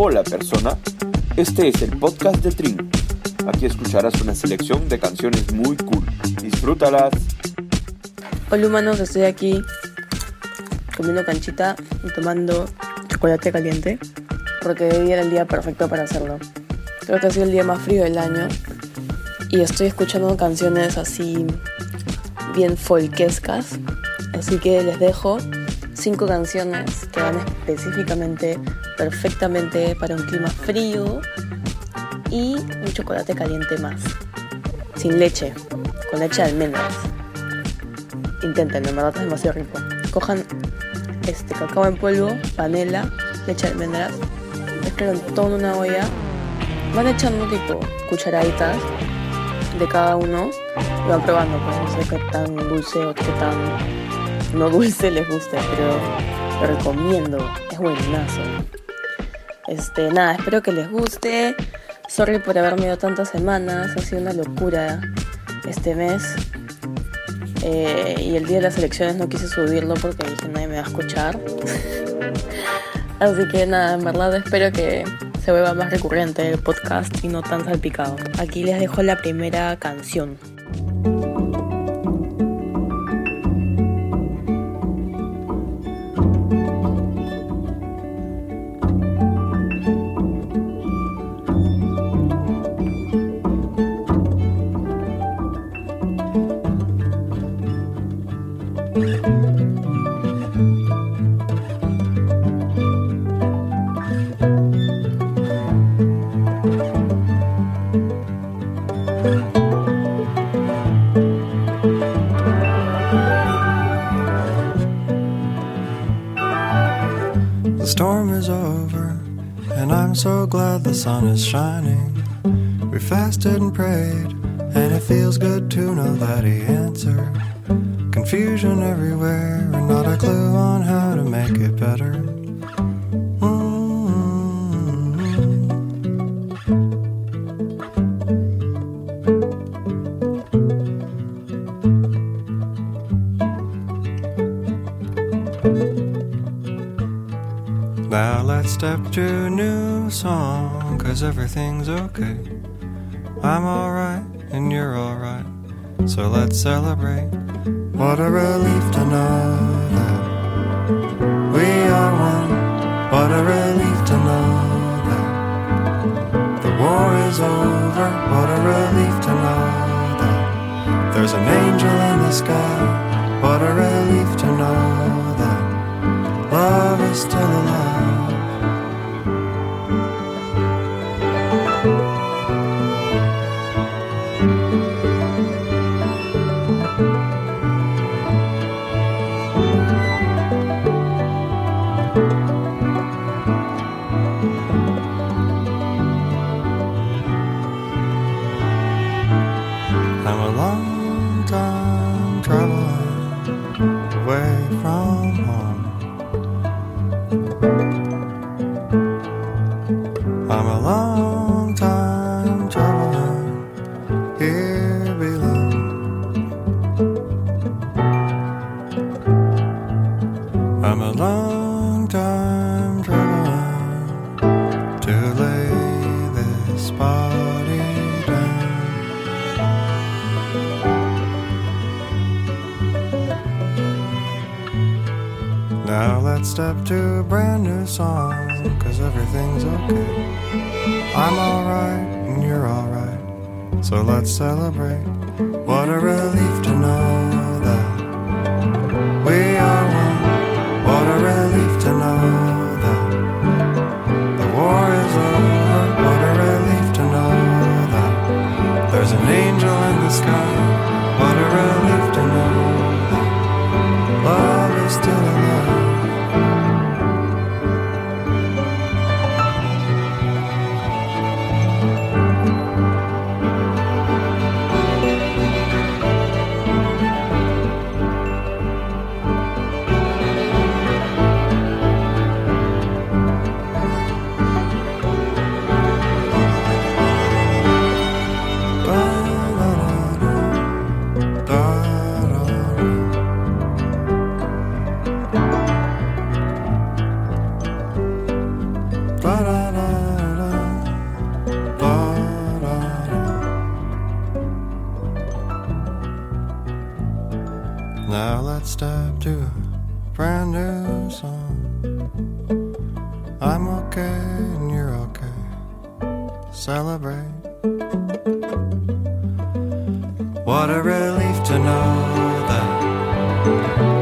Hola persona, este es el podcast de Trin. Aquí escucharás una selección de canciones muy cool. Disfrútalas. Hola humanos, estoy aquí comiendo canchita y tomando chocolate caliente porque hoy era el día perfecto para hacerlo. Creo que ha sido el día más frío del año y estoy escuchando canciones así bien folquescas. Así que les dejo cinco canciones que van específicamente, perfectamente para un clima frío y un chocolate caliente más. Sin leche, con leche de almendras. Inténtenlo, en verdad es demasiado rico. Cojan este cacao en polvo, panela, leche de almendras, mezclan todo en una olla, van echando tipo cucharaditas de cada uno y van probando, pues no sé qué tan dulce o qué tan no dulce les guste, pero lo recomiendo, es buenazo. Este, nada, espero que les guste. Sorry por haberme ido tantas semanas, ha sido una locura este mes. Eh, y el día de las elecciones no quise subirlo porque dije nadie me va a escuchar. Así que nada, en verdad espero que se vuelva más recurrente el podcast y no tan salpicado. Aquí les dejo la primera canción. And I'm so glad the sun is shining. We fasted and prayed, and it feels good to know that He answered. Confusion everywhere, and not a clue on how to make it better. To new song, cause everything's okay. I'm alright, and you're alright, so let's celebrate. What a relief to know I'm a long time traveling away from home. I'm alright, and you're alright, so let's celebrate. What a relief to know relief to know that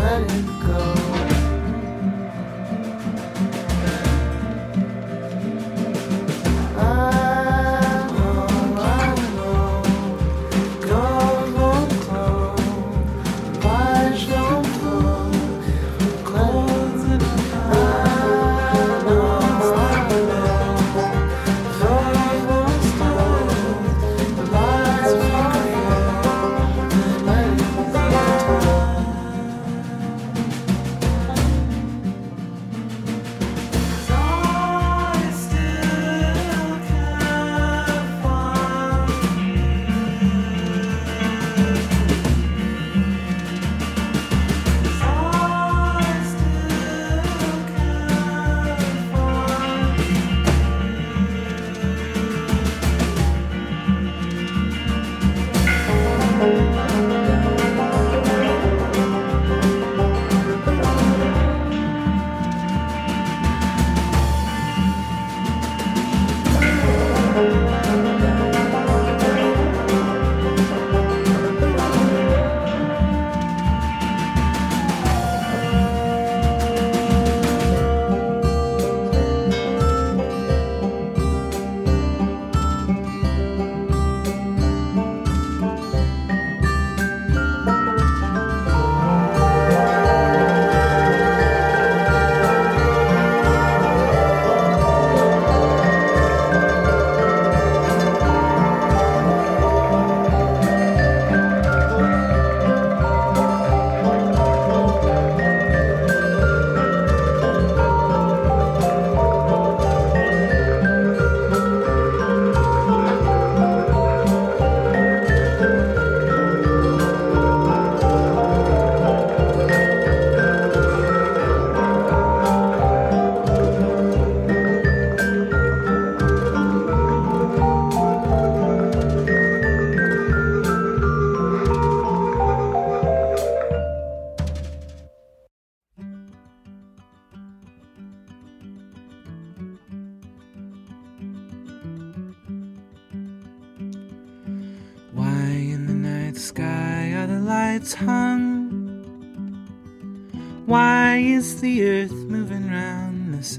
running.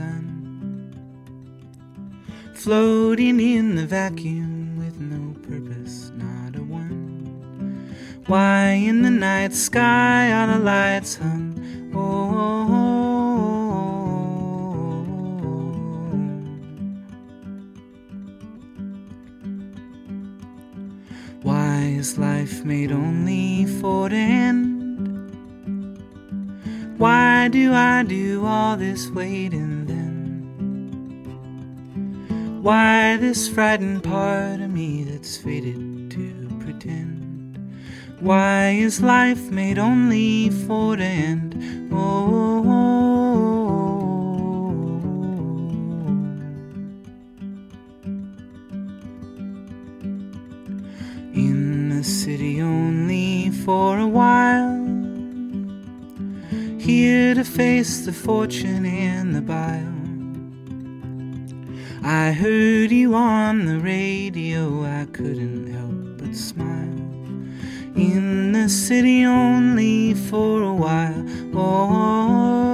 Sun? Floating in the vacuum with no purpose, not a one. Why in the night sky are the lights hung? Oh, oh, oh, oh. Why is life made only for the end? Why do I do all this waiting? Why this frightened part of me that's fated to pretend? Why is life made only for the end? Oh, in the city only for a while here to face the fortune and the bile. I heard you on the radio, I couldn't help but smile. In the city only for a while. Why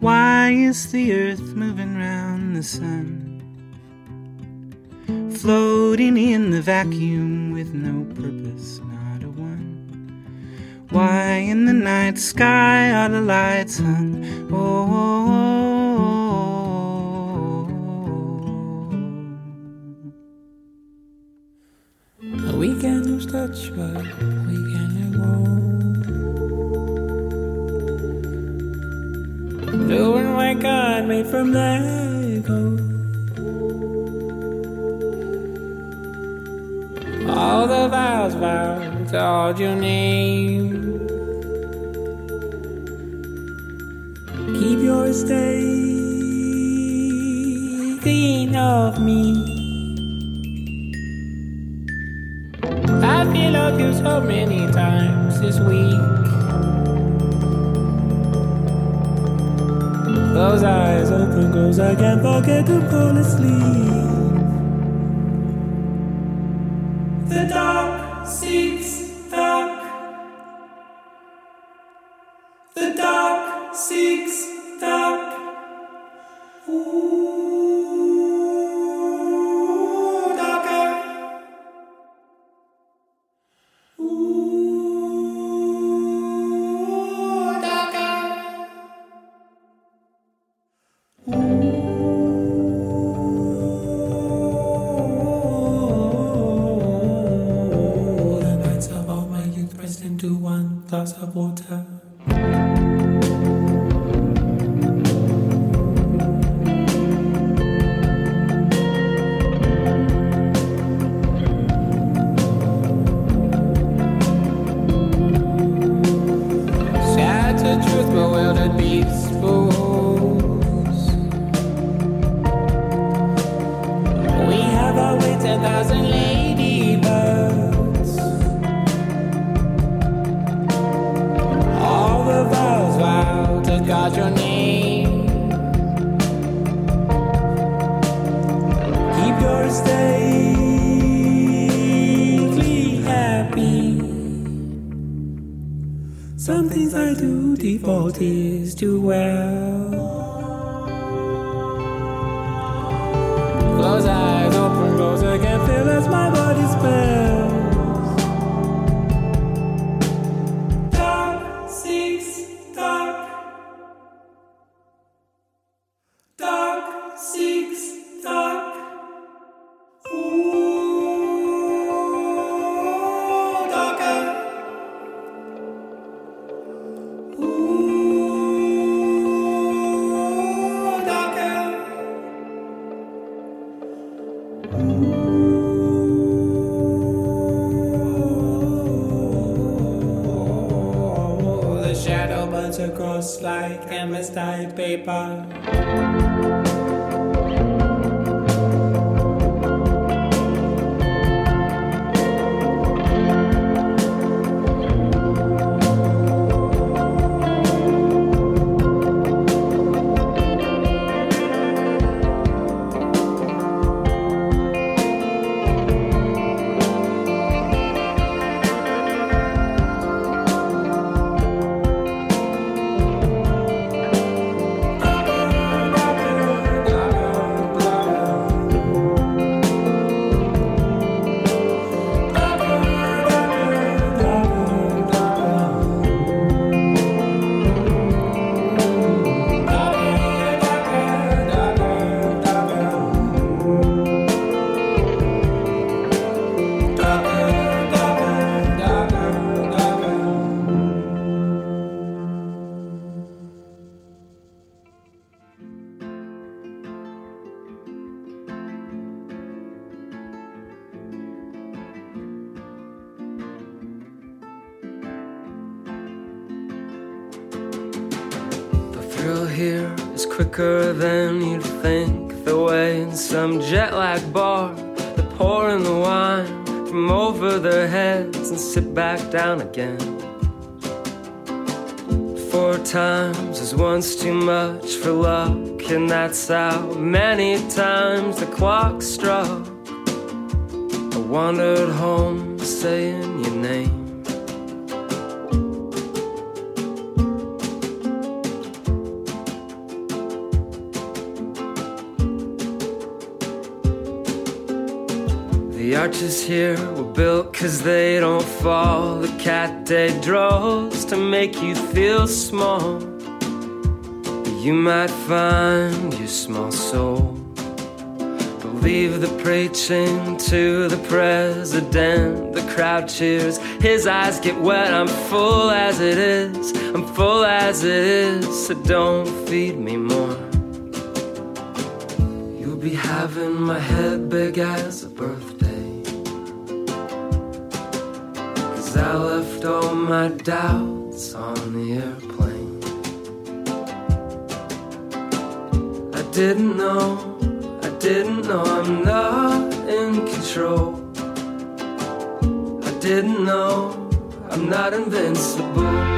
Why is the earth moving round the sun? Floating in the vacuum with no purpose, not a one. Why in the night sky are the lights hung? Oh, oh, oh, oh. What made from Lego. All the vows vowed called your name. Keep your stay clean of me. I feel like you so many times this week. Close eyes, open, close. I can't forget to fall asleep. The dark paper. Quicker than you'd think. The way in some jet lag bar, they're pouring the wine from over their heads and sit back down again. Four times is once too much for luck, and that's how many times the clock struck. I wandered home saying your name. Arches here were built cause they don't fall. The cat day draws to make you feel small. You might find your small soul. Believe the preaching to the president. The crowd cheers, his eyes get wet. I'm full as it is, I'm full as it is. So don't feed me more. You'll be having my head big as a birthday. I left all my doubts on the airplane. I didn't know, I didn't know I'm not in control. I didn't know I'm not invincible.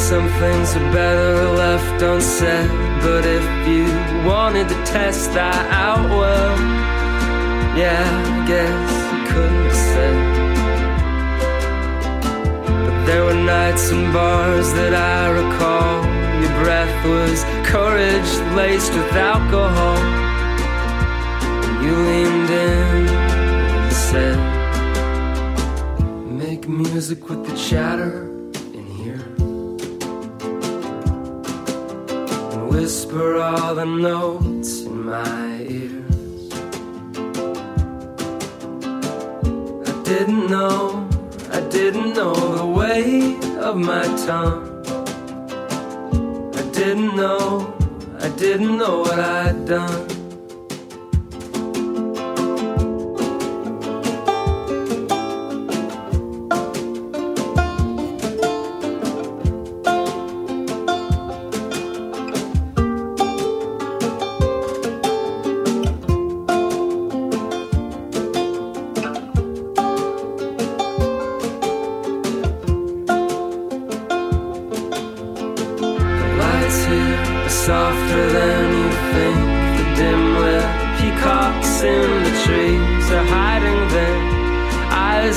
Some things are better left unsaid. But if you wanted to test that out, well, yeah, I guess you couldn't have said. But there were nights and bars that I recall. Your breath was courage laced with alcohol. You leaned in and said, Make music with the chatter whisper all the notes in my ears. I didn't know, I didn't know the weight of my tongue. I didn't know, I didn't know what I'd done.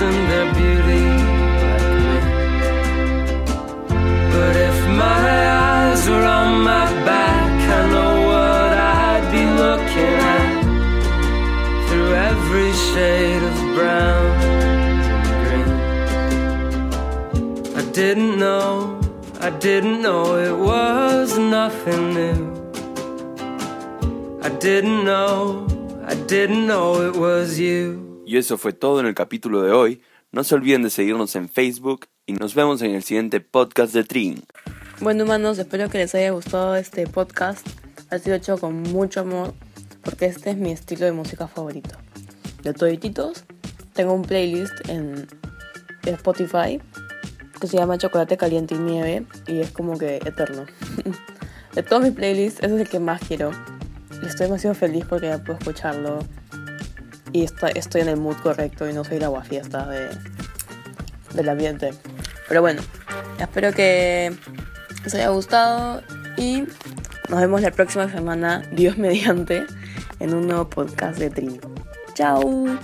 And their beauty like me. But if my eyes were on my back, I know what I'd be looking at through every shade of brown and green. I didn't know. I didn't know it was nothing new. I didn't know, I didn't know it was you. Y eso fue todo en el capítulo de hoy. No se olviden de seguirnos en Facebook y nos vemos en el siguiente podcast de Trin. Bueno, humanos, espero que les haya gustado este podcast. Ha sido hecho con mucho amor porque este es mi estilo de música favorito. De todititos, tengo un playlist en Spotify que se llama Chocolate Caliente y Nieve y es como que eterno. de todos mis playlists, ese es el que más quiero. Estoy demasiado feliz porque ya puedo escucharlo y estoy en el mood correcto y no soy la guafiesta de, del ambiente. Pero bueno, espero que les haya gustado y nos vemos la próxima semana, Dios mediante, en un nuevo podcast de Trini. ¡Chao!